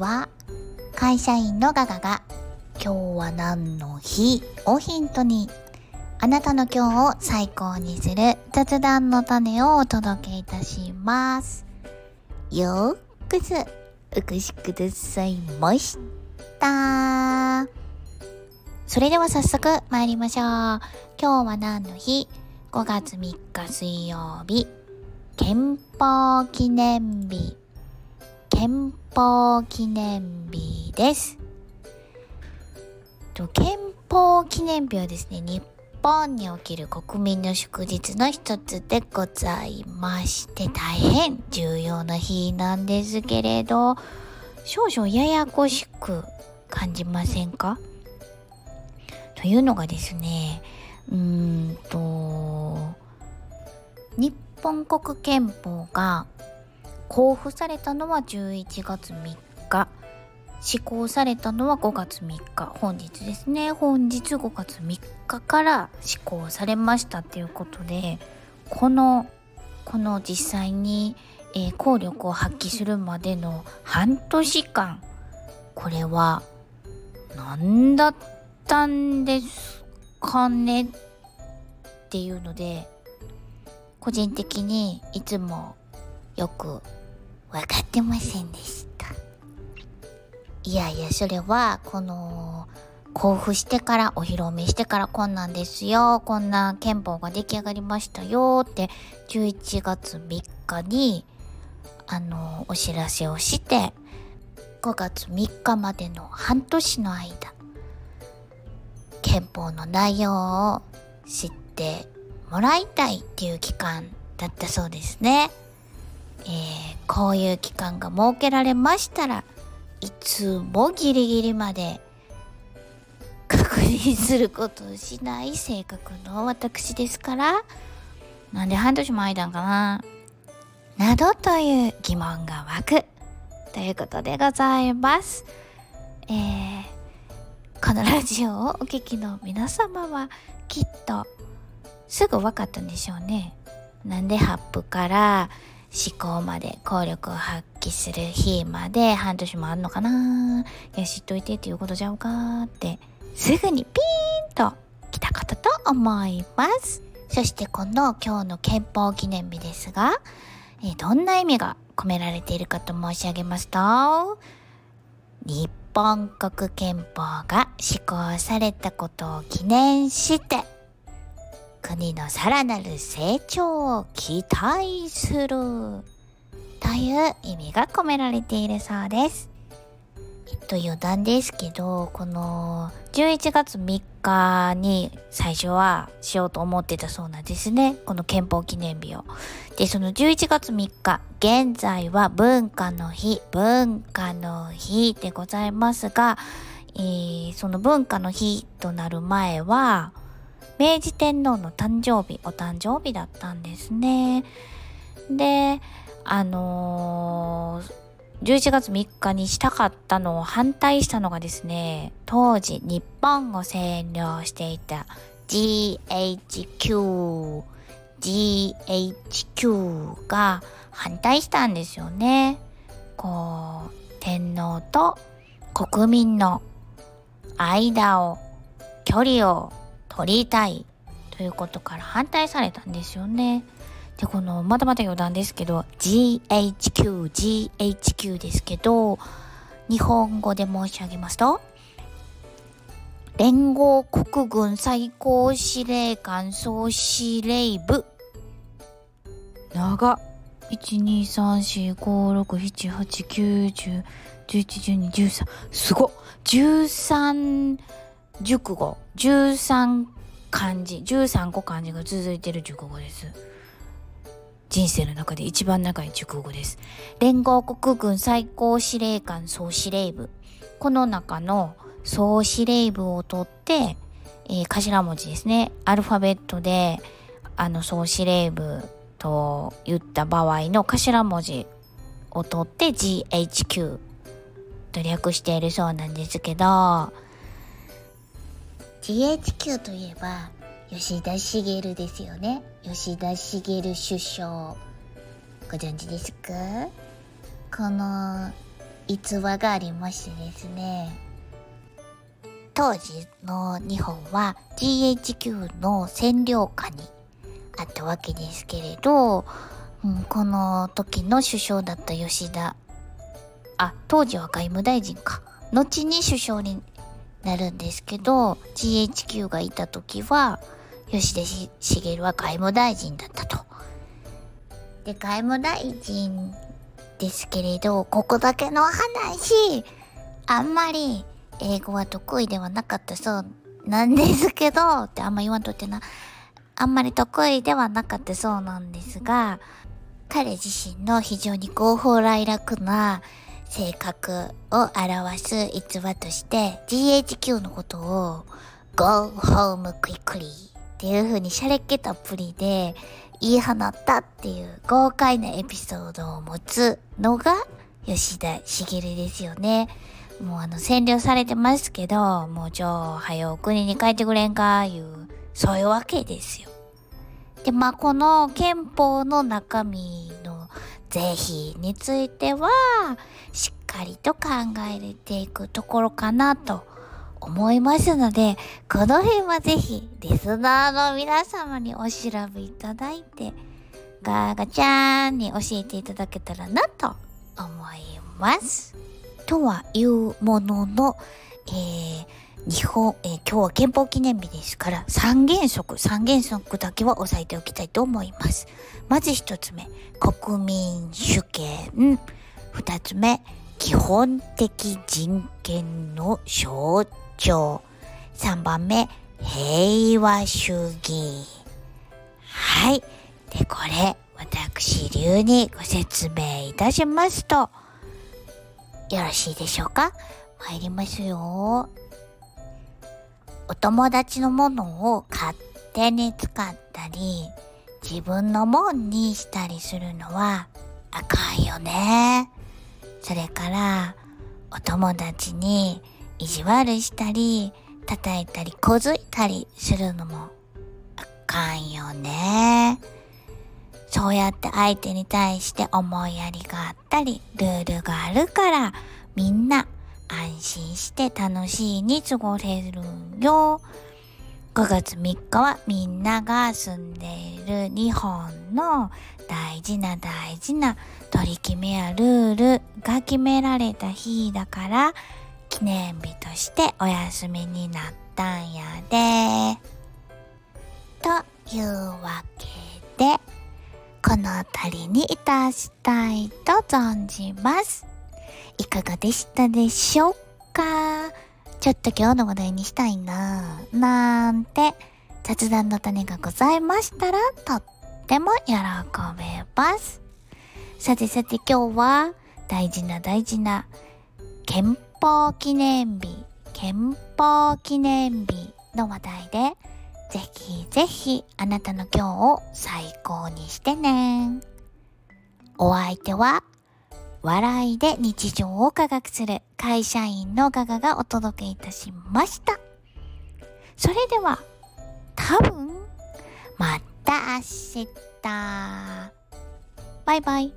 は会社員のガガが今日は何の日？をヒントにあなたの今日を最高にする雑談の種をお届けいたします。よーくぞお越しくださいました。それでは早速参りましょう。今日は何の日 ?5 月3日水曜日。憲法記念日。憲法記念日です。憲法記念日はですね、日本における国民の祝日の一つでございまして、大変重要な日なんですけれど、少々ややこしく感じませんか？というのがですね、うーんと、日本国憲法が公布されたのは11月3日。施行されたのは5月3日。本日ですね。本日5月3日から施行されましたっていうことで、この、この実際に、えー、効力を発揮するまでの半年間、これは何だったんですかねっていうので、個人的にいつもよく分かってませんでした。いやいや、それは、この、交付してから、お披露目してからこんなんですよ、こんな憲法が出来上がりましたよって、11月3日に、あの、お知らせをして、5月3日までの半年の間、憲法の内容を知ってもらいたいっていう期間だったそうですね。えー、こういう期間が設けられましたらいつもギリギリまで確認することをしない性格の私ですからなんで半年も空いたんかななどという疑問が湧くということでございます。えー、このラジオをお聞きの皆様はきっとすぐ分かったんでしょうね。なんでハップから思考まで効力を発揮する日まで半年もあんのかないや知っといてっていうことちゃうかってすぐにピーンと来たことと思います。そしてこの今日の憲法記念日ですが、えどんな意味が込められているかと申し上げますと、日本国憲法が施行されたことを記念して、国のさらなる成長を期待するという意味が込められているそうです。えっと余談ですけど、この11月3日に最初はしようと思ってたそうなんですね。この憲法記念日を。で、その11月3日、現在は文化の日、文化の日でございますが、えー、その文化の日となる前は、明治天皇の誕生日、お誕生日だったんですね。で、あのー、11月3日にしたかったのを反対したのがですね、当時日本を占領していた GHQ、GHQ が反対したんですよね。こう、天皇と国民の間を、距離を取りたいということから反対されたんですよね。で、この、まだまだ余談ですけど、GHQ、GHQ ですけど、日本語で申し上げますと、連合国軍最高司令官総司令部。長。1,2,3,4,5,6,7,8,9,10,11,12,13すごっ !13 熟語、13漢字、13個漢字が続いてる熟語です。人生の中で一番長い熟語です。連合国軍最高司令官総司令部。この中の総司令部を取って、えー、頭文字ですね。アルファベットで、あの総司令部と言った場合の頭文字を取って GHQ と略しているそうなんですけど、GHQ といえば吉田茂ですよね。吉田茂首相。ご存知ですか？この逸話がありましてですね。当時の日本は GHQ の占領下にあったわけですけれど、うん、この時の首相だった吉田あ当時は外務大臣か。後に首相になるんですけど GHQ がいた時は吉田茂は外務大臣だったと。で外務大臣ですけれどここだけの話あんまり英語は得意ではなかったそうなんですけどってあんま言わんとってなあんまり得意ではなかったそうなんですが彼自身の非常に合法来楽な性格を表す逸話として GHQ のことを Go home quickly っていう風にシャレっ気たっぷりで言い放ったっていう豪快なエピソードを持つのが吉田茂ですよね。もうあの占領されてますけど、もうちょ、はよ国に帰ってくれんか、いう、そういうわけですよ。で、まあこの憲法の中身是非については、しっかりと考えていくところかなと思いますので、この辺はぜひ、リスナーの皆様にお調べいただいて、ガーガチャーンに教えていただけたらなと思います。とはいうものの、えー、日本、えー、今日は憲法記念日ですから、三原則、三原則だけは押さえておきたいと思います。まず一つ目、国民主権。二つ目、基本的人権の象徴。三番目、平和主義。はい。で、これ、私流にご説明いたしますと、よろしいでしょうか？参りますよ。お友達のものを勝手に使ったり、自分のもんにしたりするのはあかんよね。それから、お友達に意地悪したり、叩いたり、こづいたりするのもあかんよね。そうやって相手に対して思いやりがあったり、ルールがあるから、みんな安心して楽しいに過ごせるよ。5月3日はみんなが住んでいる日本の大事な大事な取り決めやルールが決められた日だから記念日としてお休みになったんやで。というわけで、この辺りにいたしたいと存じます。いかがでしたでしょうか？ちょっと今日の話題にしたいなぁ、なんて雑談の種がございましたらとっても喜べます。さてさて今日は大事な大事な憲法記念日、憲法記念日の話題でぜひぜひあなたの今日を最高にしてね。お相手は笑いで日常を科学する会社員のガガがお届けいたしました。それでは、多分、また明日。バイバイ。